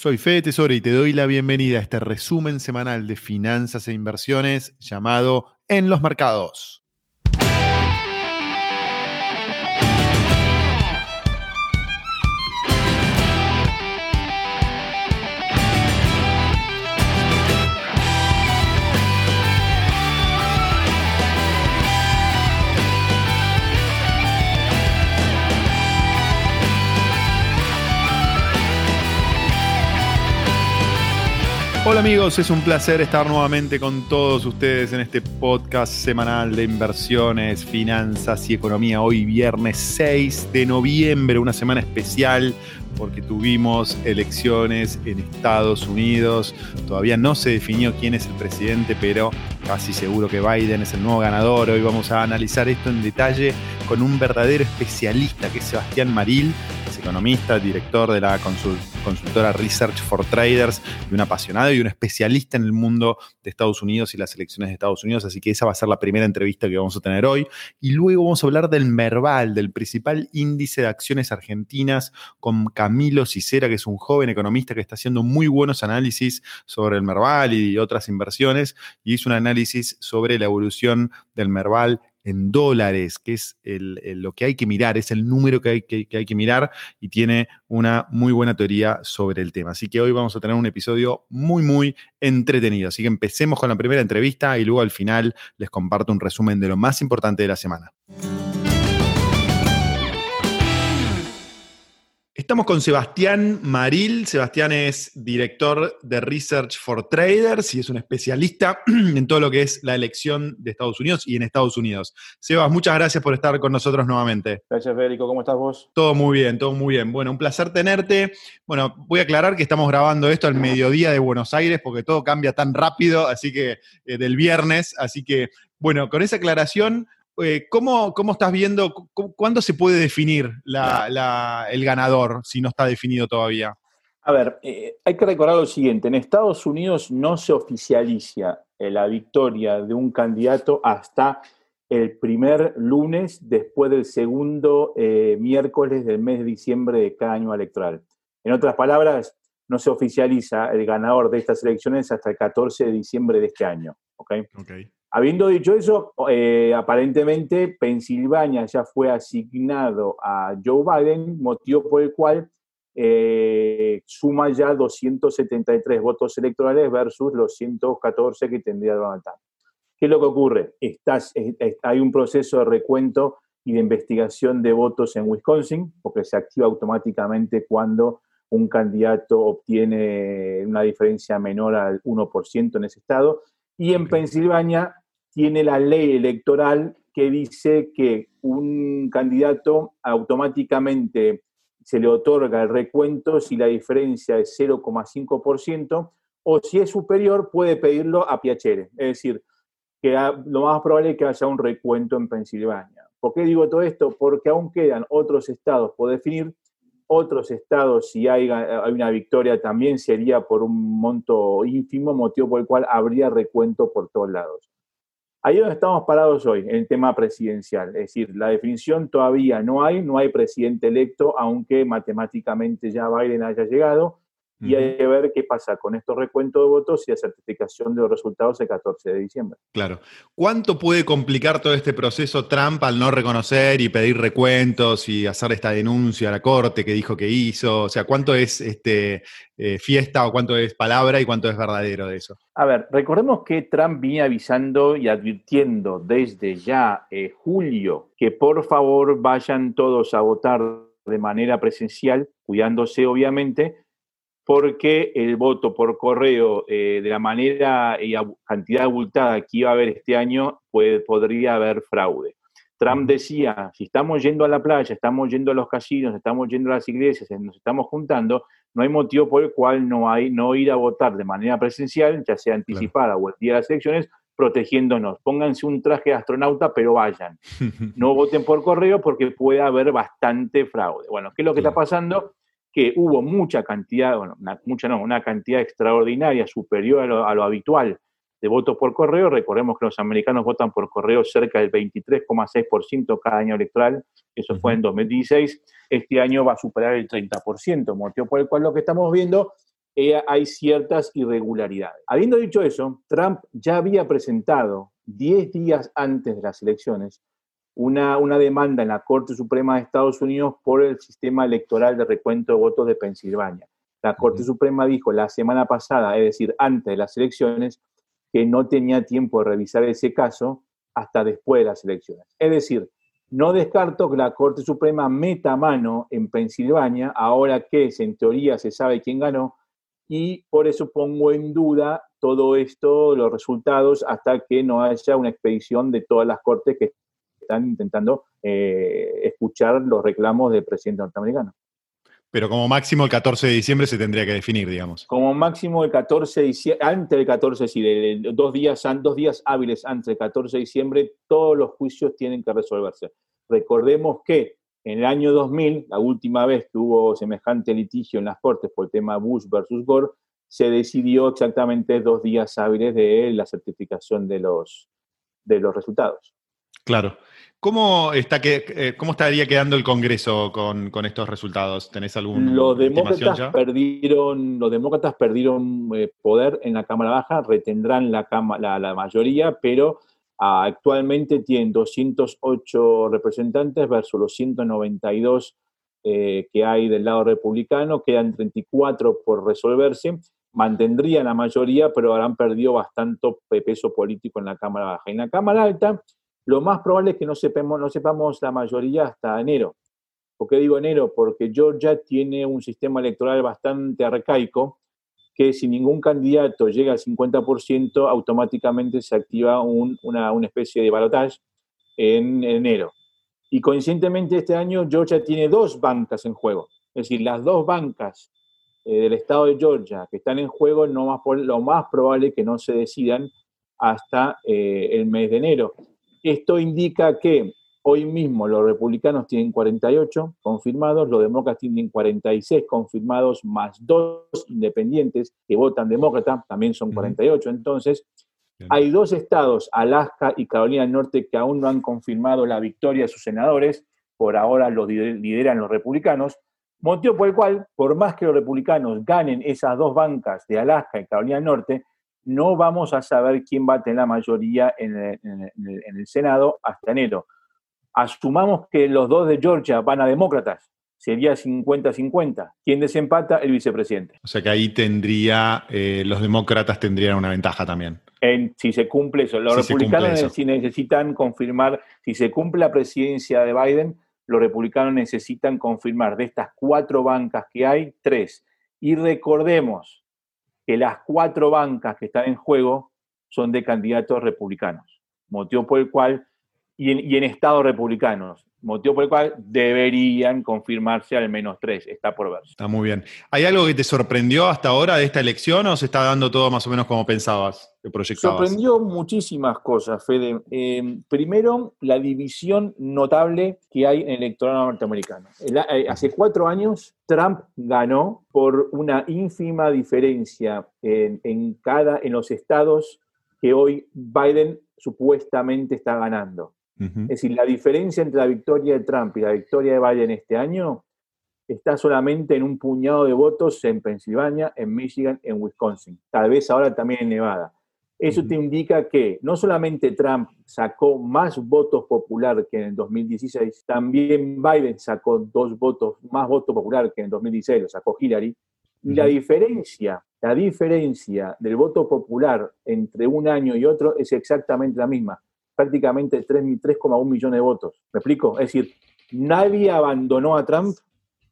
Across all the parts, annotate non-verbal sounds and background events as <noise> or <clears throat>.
Soy Fede Tesoro y te doy la bienvenida a este resumen semanal de finanzas e inversiones llamado En los Mercados. Hola amigos, es un placer estar nuevamente con todos ustedes en este podcast semanal de inversiones, finanzas y economía. Hoy viernes 6 de noviembre, una semana especial porque tuvimos elecciones en Estados Unidos. Todavía no se definió quién es el presidente, pero casi seguro que Biden es el nuevo ganador. Hoy vamos a analizar esto en detalle con un verdadero especialista que es Sebastián Maril, economista, director de la consultora Research for Traders y un apasionado y un especialista en el mundo de Estados Unidos y las elecciones de Estados Unidos. Así que esa va a ser la primera entrevista que vamos a tener hoy. Y luego vamos a hablar del Merval, del principal índice de acciones argentinas con Camilo Cicera, que es un joven economista que está haciendo muy buenos análisis sobre el Merval y otras inversiones, y hizo un análisis sobre la evolución del Merval en dólares, que es lo que hay que mirar, es el número que hay que, hay que mirar y tiene una muy buena teoría sobre el tema. Así que hoy vamos a tener un episodio muy, muy entretenido. Así que empecemos con la primera entrevista y luego al final les comparto un resumen de lo más importante de la semana. Estamos con Sebastián Maril. Sebastián es director de Research for Traders y es un especialista <clears throat> en todo lo que es la elección de Estados Unidos y en Estados Unidos. Sebas, muchas gracias por estar con nosotros nuevamente. Gracias, Federico. ¿Cómo estás vos? Todo muy bien, todo muy bien. Bueno, un placer tenerte. Bueno, voy a aclarar que estamos grabando esto al mediodía de Buenos Aires porque todo cambia tan rápido, así que eh, del viernes. Así que, bueno, con esa aclaración, eh, ¿cómo, estás viendo, cuándo se puede definir el ganador si no está definido todavía? A ver, eh, hay que recordar lo siguiente, en Estados Unidos no se oficializa eh, la victoria de un candidato hasta el primer lunes después del segundo miércoles del mes de diciembre de cada año electoral. En otras palabras, no se oficializa el ganador de estas elecciones hasta el 14 de diciembre de este año. ¿okay? okay. Habiendo dicho eso, eh, aparentemente Pensilvania ya fue asignado a Joe Biden, motivo por el cual eh, suma ya 273 votos electorales versus los 114 que tendría Donald Trump. ¿Qué es lo que ocurre? hay un proceso de recuento y de investigación de votos en Wisconsin, porque se activa automáticamente cuando un candidato obtiene una diferencia menor al 1% en ese estado, y en Pensilvania tiene la ley electoral que dice que un candidato automáticamente se le otorga el recuento si la diferencia es 0,5% o si es superior puede pedirlo a Piacere. Es decir, que lo más probable es que haya un recuento en Pensilvania. ¿Por qué digo todo esto? Porque aún quedan otros estados por definir. Otros estados, si hay, una victoria, también sería por un monto ínfimo, motivo por el cual habría recuento por todos lados. Ahí es donde estamos parados hoy, en el tema presidencial. Es decir, la definición todavía no hay, no hay presidente electo, aunque matemáticamente ya Biden haya llegado y hay que ver qué pasa con estos recuentos de votos y la certificación de los resultados el 14 de diciembre. Claro. ¿Cuánto puede complicar todo este proceso Trump al no reconocer y pedir recuentos y hacer esta denuncia a la corte que dijo que hizo? O sea, ¿cuánto es este, eh, fiesta o cuánto es palabra y cuánto es verdadero de eso? A ver, recordemos que Trump viene avisando y advirtiendo desde ya eh, julio que por favor vayan todos a votar de manera presencial, cuidándose obviamente, porque el voto por correo eh, de la manera y cantidad abultada que iba a haber este año, podría haber fraude. Trump decía, si estamos yendo a la playa, estamos yendo a los casinos, estamos yendo a las iglesias, nos estamos juntando, no hay motivo por el cual no, hay, no ir a votar de manera presencial, ya sea anticipada o el día de las elecciones, protegiéndonos. Pónganse un traje de astronauta, pero vayan. <laughs> No voten por correo porque puede haber bastante fraude. Bueno, ¿qué es lo que está pasando? Que hubo mucha cantidad, bueno, mucha no, una cantidad extraordinaria, superior a lo, habitual de votos por correo. Recordemos que los americanos votan por correo cerca del 23,6% cada año electoral, eso fue en 2016. Este año va a superar el 30%, motivo por el cual lo que estamos viendo eh, hay ciertas irregularidades. Habiendo dicho eso, Trump ya había presentado 10 días antes de las elecciones una, una, demanda en la Corte Suprema de Estados Unidos por el sistema electoral de recuento de votos de Pensilvania. La Corte Suprema dijo la semana pasada, es decir, antes de las elecciones, que no tenía tiempo de revisar ese caso hasta después de las elecciones. Es decir, no descarto que la Corte Suprema meta mano en Pensilvania, ahora que en teoría se sabe quién ganó, y por eso pongo en duda todo esto, los resultados, hasta que no haya una expedición de todas las cortes que están intentando eh, escuchar los reclamos del presidente norteamericano. Pero como máximo el 14 de diciembre se tendría que definir, digamos. Como máximo el 14 de diciembre, antes del 14, sí, de, dos, días, dos días hábiles antes del 14 de diciembre, todos los juicios tienen que resolverse. Recordemos que en el año 2000, la última vez que hubo semejante litigio en las Cortes por el tema Bush versus Gore, se decidió exactamente dos días hábiles de la certificación de los, de los resultados. Claro. ¿Cómo, está que, eh, ¿Cómo estaría quedando el Congreso con, estos resultados? ¿Tenés algún los demócratas perdieron Los demócratas perdieron eh, poder en la Cámara Baja, retendrán la, la, mayoría, pero ah, actualmente tienen 208 representantes versus los 192 eh, que hay del lado republicano, quedan 34 por resolverse, mantendrían la mayoría, pero habrán perdido bastante peso político en la Cámara Baja. En la Cámara Alta lo más probable es que no sepamos, no sepamos la mayoría hasta enero. ¿Por qué digo enero? Porque Georgia tiene un sistema electoral bastante arcaico que si ningún candidato llega al 50%, automáticamente se activa una, especie de balotaje en enero. Y coincidentemente este año Georgia tiene dos bancas en juego. Es decir, las dos bancas eh, del estado de Georgia que están en juego, no más, lo más probable es que no se decidan hasta eh, el mes de enero. Esto indica que hoy mismo los republicanos tienen 48 confirmados, los demócratas tienen 46 confirmados, más dos independientes que votan demócrata, también son 48. Entonces, hay dos estados, Alaska y Carolina del Norte, que aún no han confirmado la victoria de sus senadores, por ahora lo lideran los republicanos, motivo por el cual, por más que los republicanos ganen esas dos bancas de Alaska y Carolina del Norte, no vamos a saber quién va a tener la mayoría en el, Senado hasta enero. Asumamos que los dos de Georgia van a demócratas, sería 50-50. ¿Quién desempata? El vicepresidente. O sea que ahí tendría, eh, los demócratas tendrían una ventaja también. si se cumple eso. Los republicanos necesitan confirmar, si se cumple la presidencia de Biden, los republicanos necesitan confirmar de estas cuatro bancas que hay, tres. Y recordemos, que las cuatro bancas que están en juego son de candidatos republicanos, motivo por el cual, y en, y en estados republicanos, motivo por el cual deberían confirmarse al menos tres, está por ver. Está muy bien. ¿Hay algo que te sorprendió hasta ahora de esta elección o se está dando todo más o menos como pensabas, que proyectabas? Sorprendió muchísimas cosas, Fede. Eh, primero, la división notable que hay en el electorado norteamericano. Eh, hace cuatro años, Trump ganó por una ínfima diferencia en, cada, en los estados que hoy Biden supuestamente está ganando. Es decir, la diferencia entre la victoria de Trump y la victoria de Biden este año está solamente en un puñado de votos en Pensilvania, en Michigan, en Wisconsin, tal vez ahora también en Nevada. Eso te indica que no solamente Trump sacó más votos popular que en el 2016, también Biden sacó dos votos, más votos popular que en el 2016, lo sacó Hillary. Y la diferencia, la diferencia del voto popular entre un año y otro es exactamente la misma, prácticamente 3,1 millones de votos. ¿Me explico? Es decir, nadie abandonó a Trump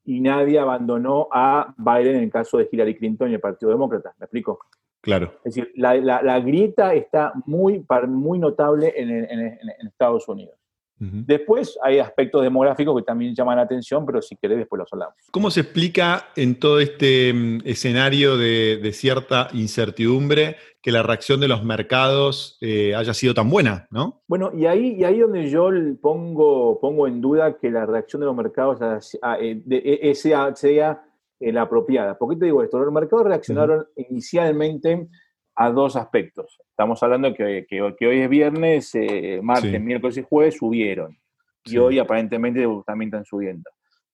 y nadie abandonó a Biden en el caso de Hillary Clinton y el Partido Demócrata. ¿Me explico? Claro. Es decir, la, grieta está muy, muy notable en, Estados Unidos. Después hay aspectos demográficos que también llaman la atención, pero si querés después los hablamos. ¿Cómo se explica en todo este mm, escenario de, cierta incertidumbre que la reacción de los mercados eh, haya sido tan buena, ¿no? Bueno, y ahí, y ahí donde yo pongo, pongo en duda que la reacción de los mercados eh, e, sea, sea eh, la apropiada. ¿Por qué te digo esto? Los mercados reaccionaron inicialmente a dos aspectos. Estamos hablando que, que, hoy es viernes, eh, martes, miércoles y jueves subieron. Y hoy aparentemente también están subiendo.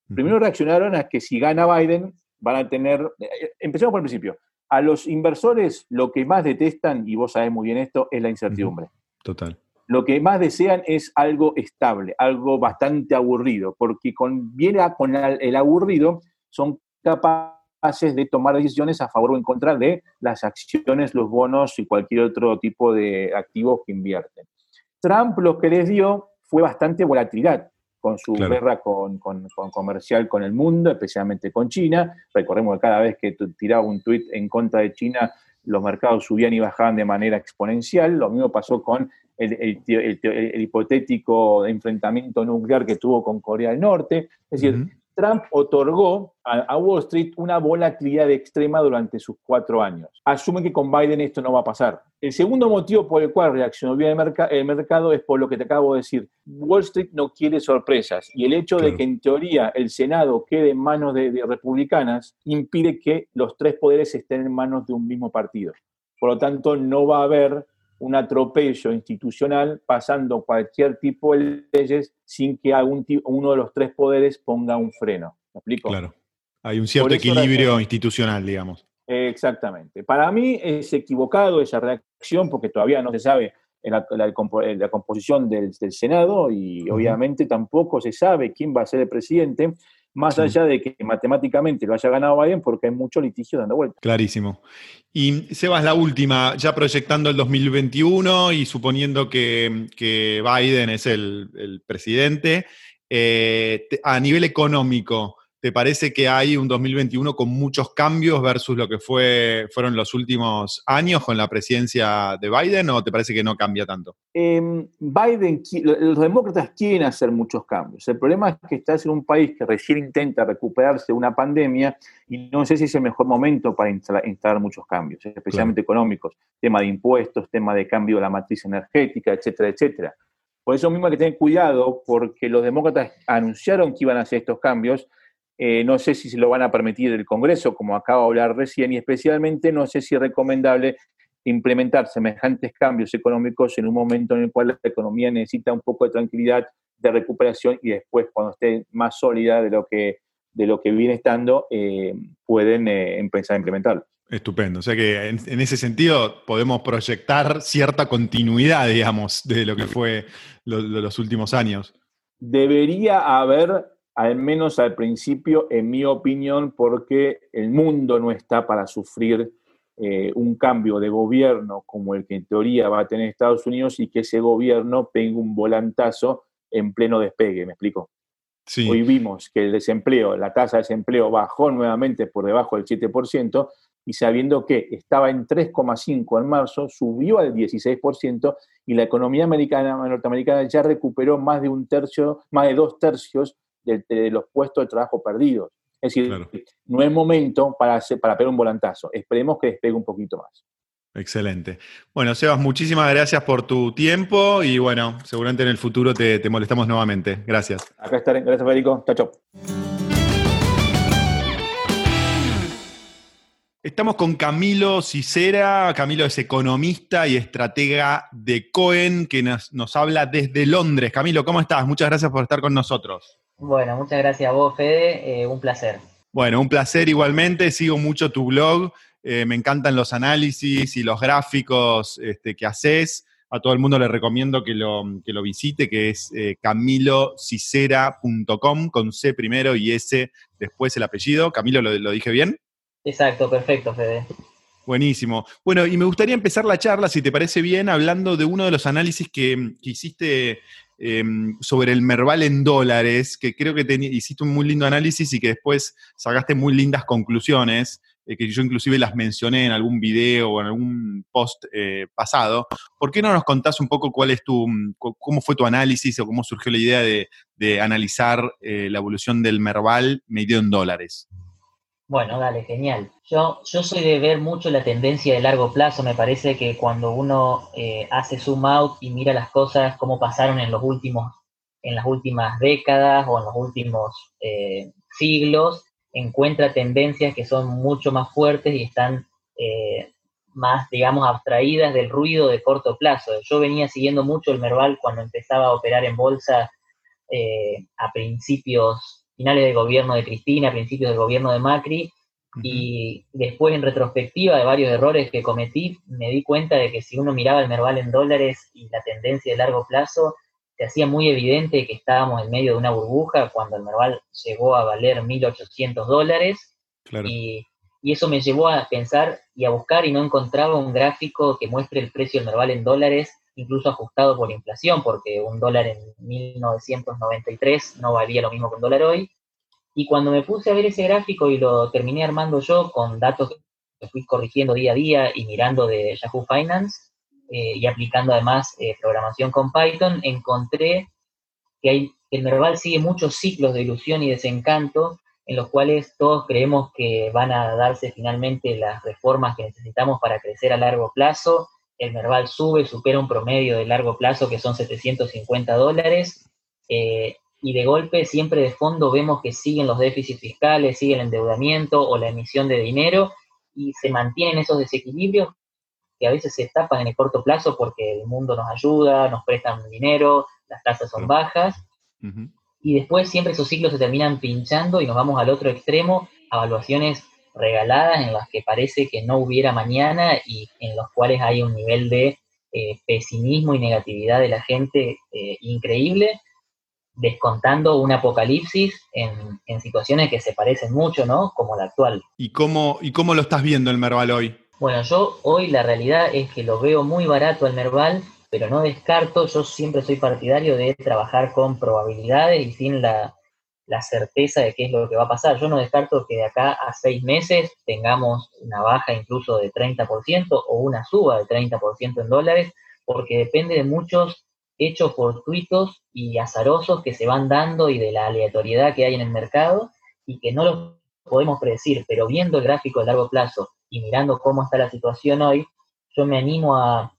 Primero reaccionaron a que si gana Biden, van a tener, eh, empecemos por el principio, a los inversores lo que más detestan, y vos sabés muy bien esto, es la incertidumbre. Total. Lo que más desean es algo estable, algo bastante aburrido, porque con, viene con el aburrido, son capaces de tomar decisiones a favor o en contra de las acciones, los bonos y cualquier otro tipo de activos que invierten. Trump lo que les dio fue bastante volatilidad con su guerra con, comercial con el mundo, especialmente con China. Recordemos que cada vez que tiraba un tuit en contra de China, los mercados subían y bajaban de manera exponencial. Lo mismo pasó con el, hipotético enfrentamiento nuclear que tuvo con Corea del Norte. Es decir, Trump otorgó a, Wall Street una volatilidad extrema durante sus cuatro años. Asumen que con Biden esto no va a pasar. El segundo motivo por el cual reaccionó bien el, mercado es por lo que te acabo de decir. Wall Street no quiere sorpresas y el hecho de que en teoría el Senado quede en manos de republicanas impide que los tres poderes estén en manos de un mismo partido. Por lo tanto, no va a haber un atropello institucional pasando cualquier tipo de leyes sin que algún uno de los tres poderes ponga un freno. ¿Me explico? Claro. Hay un cierto equilibrio institucional, digamos. Exactamente. Para mí es equivocado esa reacción porque todavía no se sabe la, la, composición del, Senado y obviamente tampoco se sabe quién va a ser el presidente más allá de que matemáticamente lo haya ganado Biden porque hay mucho litigio dando vuelta. Clarísimo. Y Sebas, la última, ya proyectando el 2021 y suponiendo que, Biden es el, presidente, eh, a nivel económico, ¿Te parece que hay un 2021 con muchos cambios versus lo que fue, fueron los últimos años con la presidencia de Biden o te parece que no cambia tanto? Em, Biden, los demócratas quieren hacer muchos cambios. El problema es que estás en un país que recién intenta recuperarse de una pandemia y no sé si es el mejor momento para instalar, muchos cambios, especialmente económicos, tema de impuestos, tema de cambio de la matriz energética, etcétera, etcétera. Por eso mismo hay que tener cuidado porque los demócratas anunciaron que iban a hacer estos cambios, eh, no sé si se lo van a permitir el Congreso, como acabo de hablar recién, y especialmente no sé si es recomendable implementar semejantes cambios económicos en un momento en el cual la economía necesita un poco de tranquilidad, de recuperación y después cuando esté más sólida de lo que, de lo que viene estando, eh, pueden eh, empezar a implementarlo. Estupendo. O sea que en, ese sentido podemos proyectar cierta continuidad, digamos, de lo que fue los últimos años. Debería haber al menos al principio, en mi opinión, porque el mundo no está para sufrir eh, un cambio de gobierno como el que en teoría va a tener Estados Unidos y que ese gobierno tenga un volantazo en pleno despegue, ¿me explico? Hoy vimos que el desempleo, la tasa de desempleo bajó nuevamente por debajo del 7% y sabiendo que estaba en 3,5 en marzo, subió al 16% y la economía americana, norteamericana ya recuperó más de un tercio, más de dos tercios de, los puestos de trabajo perdidos. Es decir, no es momento para, hacer, para pegar un volantazo. Esperemos que despegue un poquito más. Excelente. Bueno, Sebas, muchísimas gracias por tu tiempo y bueno, seguramente en el futuro te, te molestamos nuevamente. Gracias. Acá estaré. Gracias, Federico. Chao, chao. Estamos con Camilo Cicera. Camilo es economista y estratega de Cohen, que nos, nos habla desde Londres. Camilo, ¿cómo estás? Muchas gracias por estar con nosotros. Bueno, muchas gracias a vos, Fede. Eh, un placer. Bueno, un placer igualmente. Sigo mucho tu blog. Eh, me encantan los análisis y los gráficos este, que haces. A todo el mundo le recomiendo que lo, lo visite, que es eh, camilocicera.com con C primero y S después el apellido. Camilo, ¿lo, dije bien? Exacto, perfecto, Fede. Buenísimo. Bueno, y me gustaría empezar la charla, si te parece bien, hablando de uno de los análisis que, hiciste Em, sobre el Merval en dólares, que creo que hiciste un muy lindo análisis y que después sacaste muy lindas conclusiones, eh, que yo inclusive las mencioné en algún video o en algún post eh, pasado. ¿Por qué no nos contás un poco cuál es tu, cómo fue tu análisis o cómo surgió la idea de, analizar eh, la evolución del Merval medido en dólares? Bueno, dale, genial. Yo, yo soy de ver mucho la tendencia de largo plazo. Me parece que cuando uno eh, hace zoom out y mira las cosas, cómo pasaron en los últimos, en las últimas décadas o en los últimos eh, siglos, encuentra tendencias que son mucho más fuertes y están eh, más, digamos, abstraídas del ruido de corto plazo. Yo venía siguiendo mucho el Merval cuando empezaba a operar en bolsa a principios finales del gobierno de Cristina, principios del gobierno de Macri, Y después, en retrospectiva de varios errores que cometí, me di cuenta de que si uno miraba el Merval en dólares y la tendencia de largo plazo, se hacía muy evidente que estábamos en medio de una burbuja cuando el Merval llegó a valer 1.800 dólares. Y, y, eso me llevó a pensar y a buscar y no encontraba un gráfico que muestre el precio del Merval en dólares, incluso ajustado por inflación, porque un dólar en 1993 no valía lo mismo que un dólar hoy. Y cuando me puse a ver ese gráfico y lo terminé armando yo con datos que fui corrigiendo día a día y mirando de Yahoo Finance eh, y aplicando además eh, programación con Python, encontré que hay, el Merval sigue muchos ciclos de ilusión y desencanto en los cuales todos creemos que van a darse finalmente las reformas que necesitamos para crecer a largo plazo. El Merval sube, supera un promedio de largo plazo que son 750 dólares. Eh, y de golpe siempre de fondo vemos que siguen los déficits fiscales, sigue el endeudamiento o la emisión de dinero y se mantienen esos desequilibrios que a veces se tapan en el corto plazo porque el mundo nos ayuda, nos prestan dinero, las tasas son bajas y después siempre esos ciclos se terminan pinchando y nos vamos al otro extremo, a evaluaciones regaladas en las que parece que no hubiera mañana y en los cuales hay un nivel de eh, pesimismo y negatividad de la gente eh, increíble descontando un apocalipsis en, situaciones que se parecen mucho, ¿no? Como la actual. ¿Y cómo, ¿Y cómo lo estás viendo el Merval hoy? Bueno, yo hoy la realidad es que lo veo muy barato el Merval, pero no descarto, yo siempre soy partidario de trabajar con probabilidades y sin la, la certeza de qué es lo que va a pasar. Yo no descarto que de acá a seis meses tengamos una baja incluso de 30% o una suba de 30% en dólares, porque depende de muchos hechos fortuitos y azarosos que se van dando y de la aleatoriedad que hay en el mercado y que no los podemos predecir, pero viendo el gráfico de largo plazo y mirando cómo está la situación hoy, yo me animo a,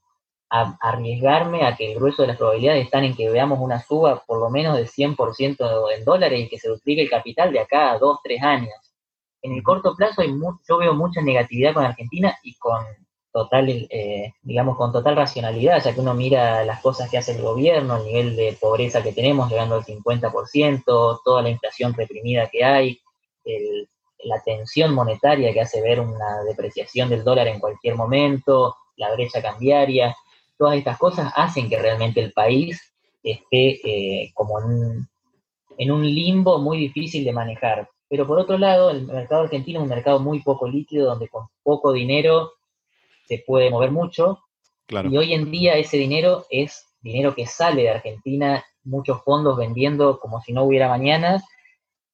arriesgarme a que el grueso de las probabilidades están en que veamos una suba por lo menos de 100% en dólares y que se duplique el capital de acá a 2, 3 años. En el corto plazo hay yo veo mucha negatividad con Argentina y con total, eh, digamos, con total racionalidad, ya que uno mira las cosas que hace el gobierno, el nivel de pobreza que tenemos, llegando al 50%, toda la inflación reprimida que hay, la tensión monetaria que hace ver una depreciación del dólar en cualquier momento, la brecha cambiaria, todas estas cosas hacen que realmente el país esté eh, como en un, en un limbo muy difícil de manejar. Pero por otro lado, el mercado argentino es un mercado muy poco líquido, donde con poco dinero se puede mover mucho. Y hoy en día ese dinero es dinero que sale de Argentina, muchos fondos vendiendo como si no hubiera mañana.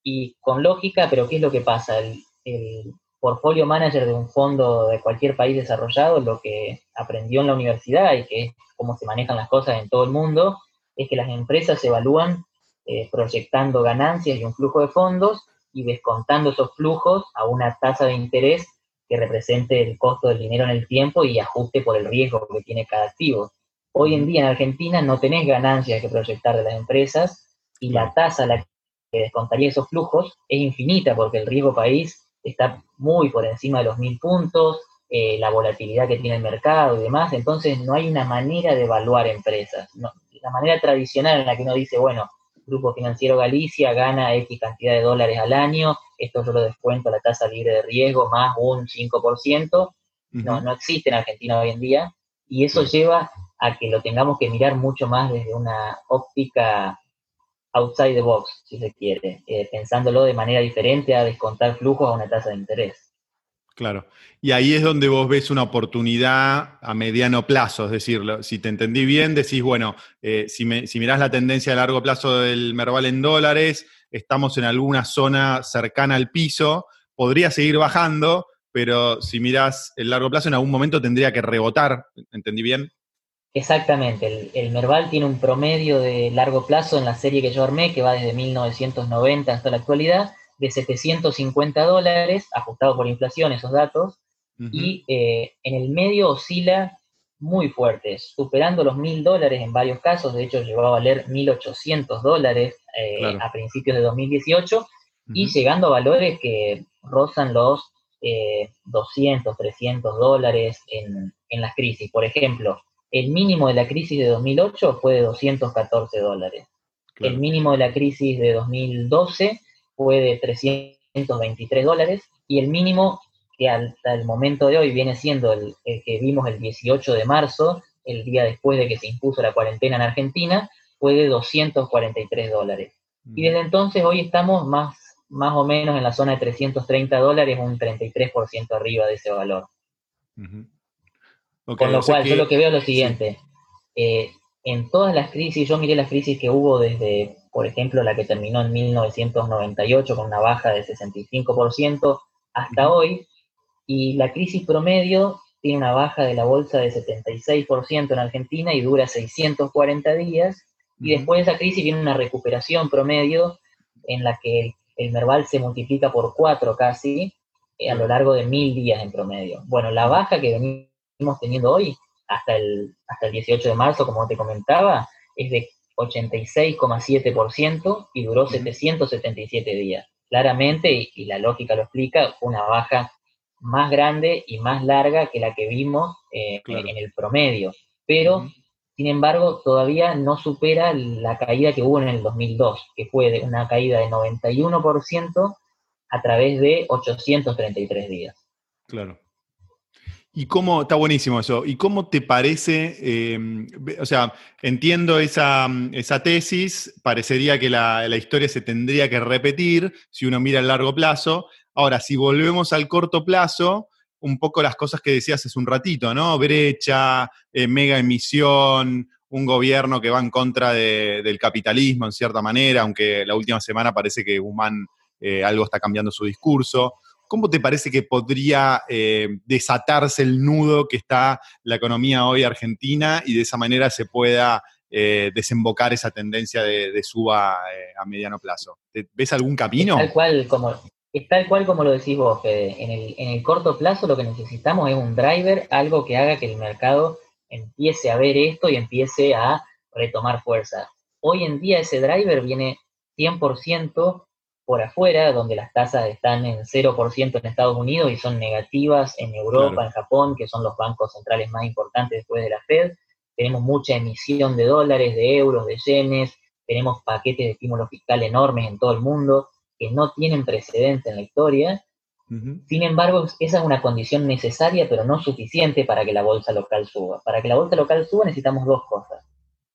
Y con lógica, pero ¿qué es lo que pasa? El, el portfolio manager de un fondo de cualquier país desarrollado, lo que aprendió en la universidad y que es cómo se manejan las cosas en todo el mundo, es que las empresas se evalúan eh, proyectando ganancias y un flujo de fondos y descontando esos flujos a una tasa de interés que represente el costo del dinero en el tiempo y ajuste por el riesgo que tiene cada activo. Hoy en día en Argentina no tenés ganancias que proyectar de las empresas y la tasa a la que descontaría esos flujos es infinita porque el riesgo país está muy por encima de los mil puntos, eh, la volatilidad que tiene el mercado y demás, entonces no hay una manera de evaluar empresas. la manera tradicional en la que uno dice, bueno, Grupo Financiero Galicia gana X cantidad de dólares al año, esto yo lo descuento a la tasa libre de riesgo más un 5%, no, no existe en Argentina hoy en día, y eso lleva a que lo tengamos que mirar mucho más desde una óptica outside the box, si se quiere, eh, pensándolo de manera diferente a descontar flujos a una tasa de interés. Claro. Y ahí es donde vos ves una oportunidad a mediano plazo, es decir, si te entendí bien, decís, bueno, eh, si, si mirás la tendencia a largo plazo del Merval en dólares, estamos en alguna zona cercana al piso, podría seguir bajando, pero si mirás el largo plazo, en algún momento tendría que rebotar, ¿entendí bien? Exactamente, el, el, Merval tiene un promedio de largo plazo en la serie que yo armé, que va desde 1990 hasta la actualidad, de 750 dólares, ajustado por inflación esos datos, y eh, en el medio oscila muy fuerte, superando los 1.000 dólares en varios casos, de hecho llegó a valer 1.800 dólares eh, a principios de 2018, y llegando a valores que rozan los 200, eh, 300 dólares en, en las crisis. Por ejemplo, el mínimo de la crisis de 2008 fue de 214 dólares. El mínimo de la crisis de 2012 fue de 323 dólares y el mínimo que hasta el momento de hoy viene siendo el, que vimos el 18 de marzo, el día después de que se impuso la cuarentena en Argentina, fue de 243 dólares. Y desde entonces hoy estamos más, más o menos en la zona de 330 dólares, un 33% arriba de ese valor. Con lo cual, yo lo que veo es lo siguiente. Eh, en todas las crisis, yo miré las crisis que hubo desde, por ejemplo, la que terminó en 1998 con una baja de 65% hasta hoy, y la crisis promedio tiene una baja de la bolsa de 76% en Argentina y dura 640 días, y después de esa crisis viene una recuperación promedio en la que el, Merval se multiplica por cuatro casi eh, a lo largo de mil días en promedio. Bueno, la baja que venimos teniendo hoy hasta el, hasta el 18 de marzo, como te comentaba, es de 86,7% y duró 777 días. Claramente, y, la lógica lo explica, fue una baja más grande y más larga que la que vimos eh, en, el promedio. Pero, sin embargo, todavía no supera la caída que hubo en el 2002, que fue de una caída de 91% a través de 833 días. Claro. ¿Y cómo, está buenísimo eso, ¿y cómo te parece, em, o sea, entiendo esa, esa tesis, parecería que la, la, historia se tendría que repetir si uno mira a largo plazo. Ahora, si volvemos al corto plazo, un poco las cosas que decías hace un ratito, ¿no? Brecha, eh, mega emisión, un gobierno que va en contra del capitalismo en cierta manera, aunque la última semana parece que Guzmán eh, algo está cambiando su discurso. ¿Cómo te parece que podría eh, desatarse el nudo que está la economía hoy argentina y de esa manera se pueda eh, desembocar esa tendencia de, suba eh, a mediano plazo? ¿Ves algún camino? tal cual como, cual como lo decís vos, Fede. En el, en el corto plazo lo que necesitamos es un driver, algo que haga que el mercado empiece a ver esto y empiece a retomar fuerza. Hoy en día ese driver viene 100% por afuera, donde las tasas están en 0% en Estados Unidos y son negativas en Europa, en Japón, que son los bancos centrales más importantes después de la Fed. Tenemos mucha emisión de dólares, de euros, de yenes, tenemos paquetes de estímulo fiscal enormes en todo el mundo que no tienen precedente en la historia. Sin embargo, esa es una condición necesaria, pero no suficiente para que la bolsa local suba. Para que la bolsa local suba necesitamos dos cosas.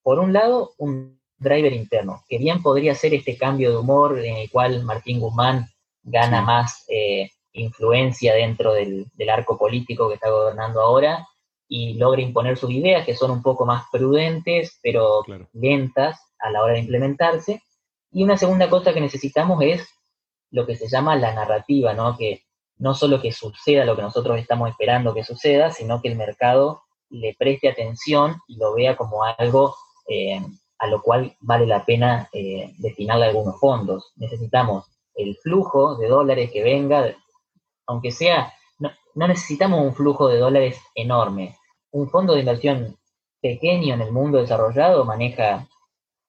Por un lado, un driver interno, que bien podría ser este cambio de humor en el cual Martín Guzmán gana más eh, influencia dentro del, arco político que está gobernando ahora y logra imponer sus ideas, que son un poco más prudentes, pero lentas a la hora de implementarse. Y una segunda cosa que necesitamos es lo que se llama la narrativa, ¿no? Que no solo que suceda lo que nosotros estamos esperando que suceda, sino que el mercado le preste atención y lo vea como algo eh, a lo cual vale la pena eh, destinarle algunos fondos. Necesitamos el flujo de dólares que venga, aunque sea, no, necesitamos un flujo de dólares enorme. Un fondo de inversión pequeño en el mundo desarrollado maneja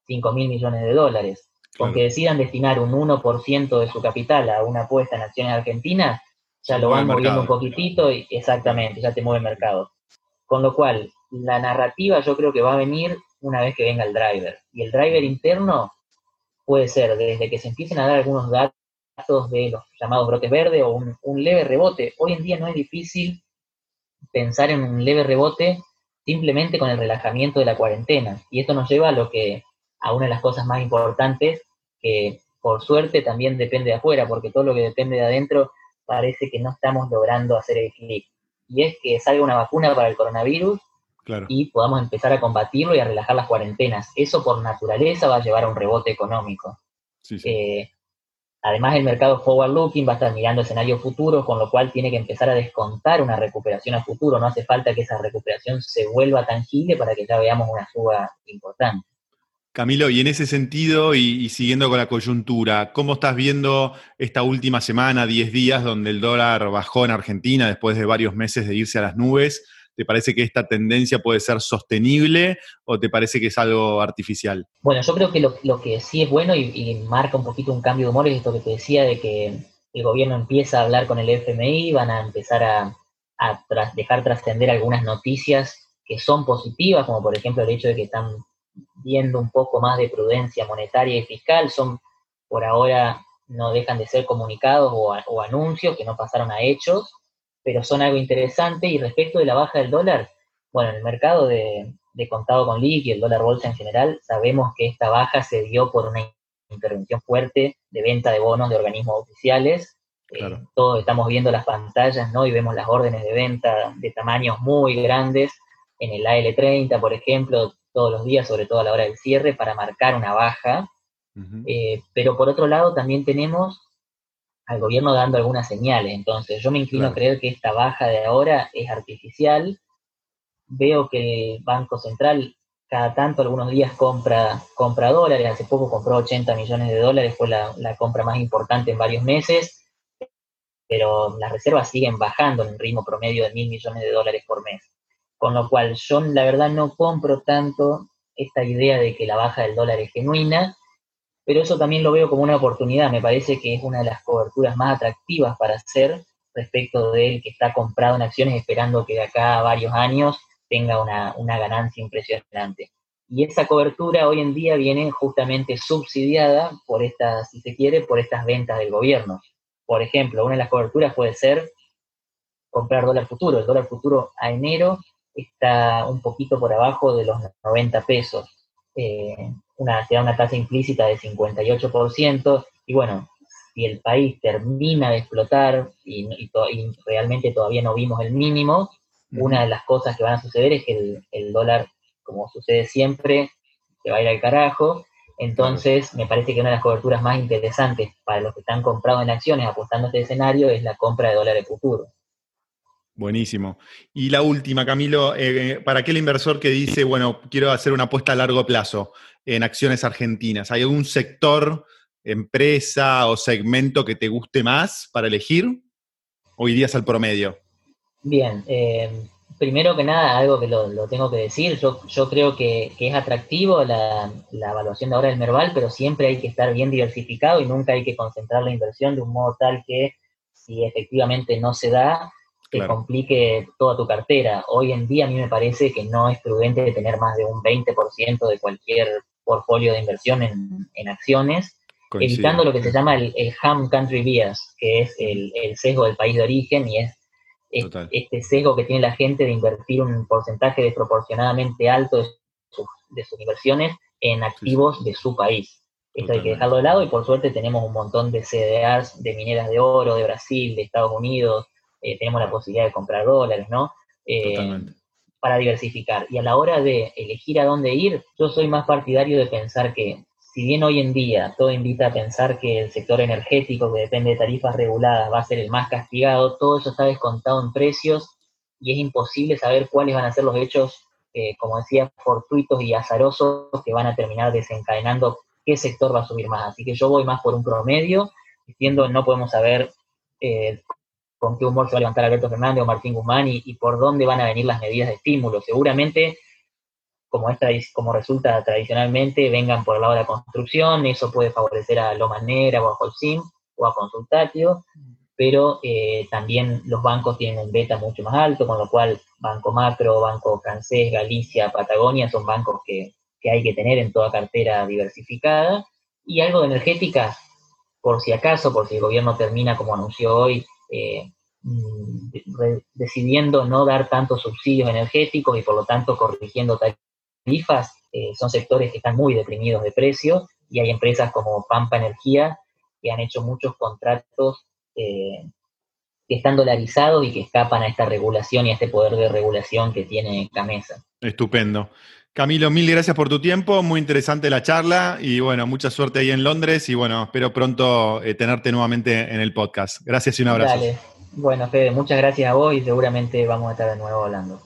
5 mil millones de dólares. Aunque decidan destinar un 1% de su capital a una apuesta en acciones argentinas, ya lo van moviendo un poquitito y exactamente, ya te mueve el mercado. Con lo cual, la narrativa yo creo que va a venir una vez que venga el driver. Y el driver interno puede ser desde que se empiecen a dar algunos datos de los llamados brotes verdes o un, leve rebote. Hoy en día no es difícil pensar en un leve rebote simplemente con el relajamiento de la cuarentena. Y esto nos lleva a lo que, a una de las cosas más importantes, que por suerte también depende de afuera, porque todo lo que depende de adentro parece que no estamos logrando hacer el clic. Y es que salga una vacuna para el coronavirus y podamos empezar a combatirlo y a relajar las cuarentenas. Eso por naturaleza va a llevar a un rebote económico. Eh, además, el mercado forward looking va a estar mirando escenarios futuros, con lo cual tiene que empezar a descontar una recuperación a futuro. No hace falta que esa recuperación se vuelva tangible para que ya veamos una suba importante. Camilo, y en ese sentido, y, siguiendo con la coyuntura, ¿cómo estás viendo esta última semana, 10 días, donde el dólar bajó en Argentina después de varios meses de irse a las nubes? ¿Te parece que esta tendencia puede ser sostenible o te parece que es algo artificial? Bueno, yo creo que lo, que sí es bueno y, marca un poquito un cambio de humor es esto que te decía de que el gobierno empieza a hablar con el FMI, van a empezar a, dejar trascender algunas noticias que son positivas, como por ejemplo el hecho de que están viendo un poco más de prudencia monetaria y fiscal, son por ahora no dejan de ser comunicados o, anuncios que no pasaron a hechos, pero son algo interesante. Y respecto de la baja del dólar, bueno, en el mercado de, contado con liqui y el dólar bolsa en general, sabemos que esta baja se dio por una intervención fuerte de venta de bonos de organismos oficiales. Eh, todos estamos viendo las pantallas, ¿no? Y vemos las órdenes de venta de tamaños muy grandes en el AL30, por ejemplo, todos los días, sobre todo a la hora del cierre, para marcar una baja. Eh, pero por otro lado también tenemos al gobierno dando algunas señales. Entonces yo me inclino a creer que esta baja de ahora es artificial. Veo que el Banco Central cada tanto, algunos días compra, compra dólares. Hace poco compró 80 millones de dólares, fue la, la compra más importante en varios meses. Pero las reservas siguen bajando en un ritmo promedio de mil millones de dólares por mes. Con lo cual yo la verdad no compro tanto esta idea de que la baja del dólar es genuina pero eso también lo veo como una oportunidad, me parece que es una de las coberturas más atractivas para hacer respecto del que está comprado en acciones esperando que de acá a varios años tenga una, ganancia impresionante. Y esa cobertura hoy en día viene justamente subsidiada por estas, si se quiere, por estas ventas del gobierno. Por ejemplo, una de las coberturas puede ser comprar dólar futuro. El dólar futuro a enero está un poquito por abajo de los 90 pesos. Eh, una, se da una tasa implícita de 58%, y bueno, si el país termina de explotar y, realmente todavía no vimos el mínimo, una de las cosas que van a suceder es que el, dólar, como sucede siempre, se va a ir al carajo. Entonces, me parece que una de las coberturas más interesantes para los que están comprados en acciones apostando a este escenario es la compra de dólares futuros. Buenísimo. Y la última, Camilo, eh, para aquel inversor que dice, bueno, quiero hacer una apuesta a largo plazo en acciones argentinas, ¿hay algún sector, empresa o segmento que te guste más para elegir? ¿O irías al promedio? Bien, eh, primero que nada, algo que lo, tengo que decir, yo, yo creo que, es atractivo la, la, evaluación de ahora del Merval, pero siempre hay que estar bien diversificado y nunca hay que concentrar la inversión de un modo tal que si efectivamente no se da, que complique toda tu cartera. Hoy en día a mí me parece que no es prudente tener más de un 20% de cualquier portfolio de inversión en, acciones, evitando lo que se llama el, el ham country bias, que es el, sesgo del país de origen y es, este sesgo que tiene la gente de invertir un porcentaje desproporcionadamente alto de, sus inversiones en activos de su país. Esto hay que dejarlo de lado y por suerte tenemos un montón de CDRs de mineras de oro de Brasil, de Estados Unidos, eh, tenemos la posibilidad de comprar dólares, ¿no? Eh, para diversificar. Y a la hora de elegir a dónde ir, yo soy más partidario de pensar que, si bien hoy en día todo invita a pensar que el sector energético, que depende de tarifas reguladas, va a ser el más castigado, todo eso está descontado en precios y es imposible saber cuáles van a ser los hechos, eh, como decía, fortuitos y azarosos que van a terminar desencadenando qué sector va a subir más. Así que yo voy más por un promedio, diciendo no podemos saber eh, con qué humor se va a levantar Alberto Fernández o Martín Guzmán y, por dónde van a venir las medidas de estímulo. Seguramente, como, como resulta tradicionalmente, vengan por el lado de la construcción, eso puede favorecer a Lomanera o a Holcim o a Consultatio, pero eh, también los bancos tienen un beta mucho más alto, con lo cual Banco Macro, Banco Francés, Galicia, Patagonia son bancos que, que hay que tener en toda cartera diversificada. Y algo de energética, por si acaso, por si el gobierno termina como anunció hoy, eh, decidiendo no dar tantos subsidios energéticos y por lo tanto corrigiendo tarifas, eh, son sectores que están muy deprimidos de precio y hay empresas como Pampa Energía que han hecho muchos contratos eh, que están dolarizados y que escapan a esta regulación y a este poder de regulación que tiene Camesa. Estupendo. Camilo, mil gracias por tu tiempo, muy interesante la charla y bueno, mucha suerte ahí en Londres y bueno, espero pronto eh, tenerte nuevamente en el podcast. Gracias y un abrazo. Dale. Bueno, Fede, muchas gracias a vos y seguramente vamos a estar de nuevo hablando.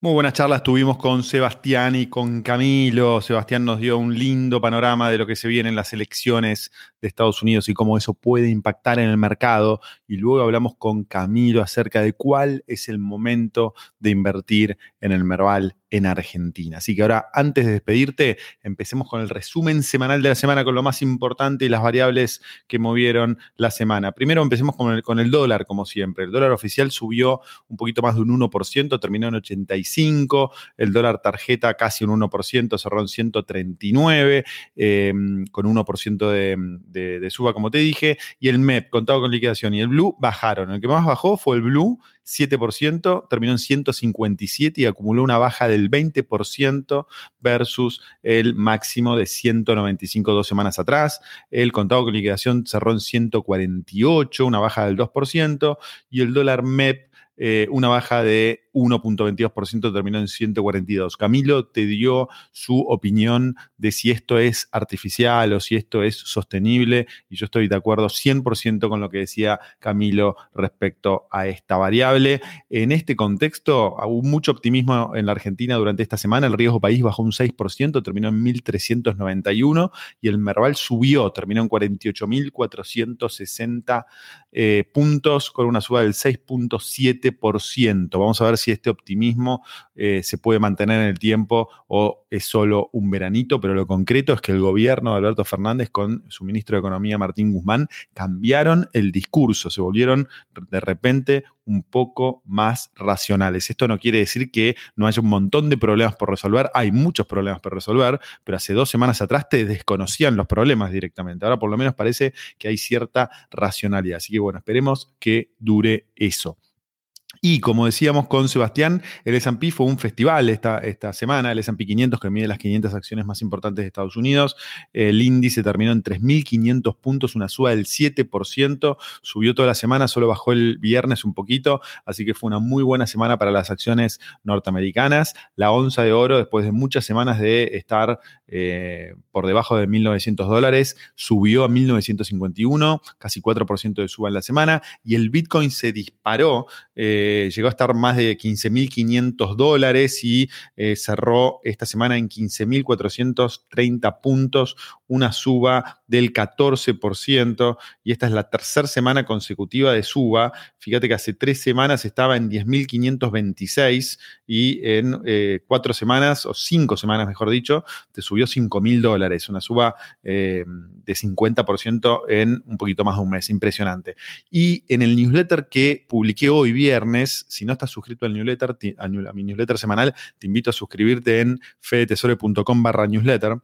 Muy buenas charlas tuvimos con Sebastián y con Camilo. Sebastián nos dio un lindo panorama de lo que se viene en las elecciones de Estados Unidos y cómo eso puede impactar en el mercado. Y luego hablamos con Camilo acerca de cuál es el momento de invertir en el Merval en Argentina. Así que ahora, antes de despedirte, empecemos con el resumen semanal de la semana, con lo más importante y las variables que movieron la semana. Primero empecemos con el, dólar, como siempre. El dólar oficial subió un poquito más de un 1%, terminó en 85. El dólar tarjeta casi un 1%, cerró en 139, em, con 1% de, de, suba, como te dije. Y el MEP, contado con liquidación, y el Blue bajaron. El que más bajó fue el Blue, 7%, terminó en 157 y acumuló una baja del 20% versus el máximo de 195 dos semanas atrás. El contado con liquidación cerró en 148, una baja del 2%, y el dólar MEP eh, una baja de 1.22%, terminó en 142. Camilo te dio su opinión de si esto es artificial o si esto es sostenible y yo estoy de acuerdo 100% con lo que decía Camilo respecto a esta variable. En este contexto, hubo mucho optimismo en la Argentina durante esta semana. El riesgo país bajó un 6%, terminó en 1.391 y el Merval subió, terminó en 48.460 eh, puntos con una suba del 6.7%. Vamos a ver si este optimismo eh, se puede mantener en el tiempo o es solo un veranito, pero lo concreto es que el gobierno de Alberto Fernández con su ministro de Economía Martín Guzmán cambiaron el discurso, se volvieron de repente un poco más racionales. Esto no quiere decir que no haya un montón de problemas por resolver, hay muchos problemas por resolver, pero hace dos semanas atrás te desconocían los problemas directamente. Ahora por lo menos parece que hay cierta racionalidad. Así que bueno, esperemos que dure eso. Y como decíamos con Sebastián, el S&P fue un festival esta, esta semana, el S&P 500 que mide las 500 acciones más importantes de Estados Unidos. El índice terminó en 3.500 puntos, una suba del 7%, subió toda la semana, solo bajó el viernes un poquito, así que fue una muy buena semana para las acciones norteamericanas. La onza de oro, después de muchas semanas de estar eh, por debajo de 1.900 dólares, subió a 1.951, casi 4% de suba en la semana, y el Bitcoin se disparó. Eh, eh, llegó a estar más de 15.500 dólares y eh, cerró esta semana en 15.430 puntos, una suba del 14%, y esta es la tercera semana consecutiva de suba. Fíjate que hace tres semanas estaba en 10.526 y en eh, cuatro semanas, o cinco semanas mejor dicho, te subió 5.000 dólares, una suba de 50% en un poquito más de un mes, impresionante. Y en el newsletter que publiqué hoy viernes, si no estás suscrito al newsletter, a mi newsletter semanal, te invito a suscribirte en fedetesore.com barra newsletter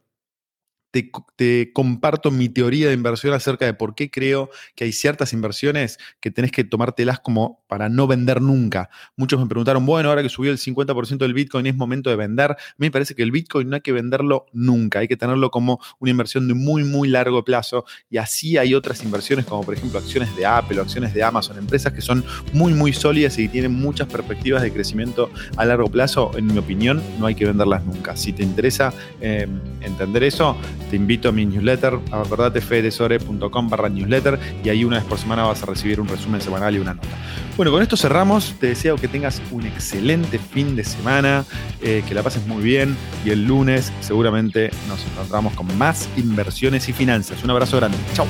te, comparto mi teoría de inversión acerca de por qué creo que hay ciertas inversiones que tenés que tomártelas como para no vender nunca. Muchos me preguntaron, bueno, ahora que subió el 50% del Bitcoin es momento de vender. Me parece que el Bitcoin no hay que venderlo nunca, hay que tenerlo como una inversión de muy, muy largo plazo. Y así hay otras inversiones como por ejemplo acciones de Apple o acciones de Amazon, empresas que son muy, muy sólidas y tienen muchas perspectivas de crecimiento a largo plazo. En mi opinión, no hay que venderlas nunca. Si te interesa eh, entender eso, te invito a mi newsletter, acordate fedesore.com barra newsletter y ahí una vez por semana vas a recibir un resumen semanal y una nota. Bueno, con esto cerramos. Te deseo que tengas un excelente fin de semana, eh, que la pases muy bien y el lunes seguramente nos encontramos con más inversiones y finanzas. Un abrazo grande. Chao.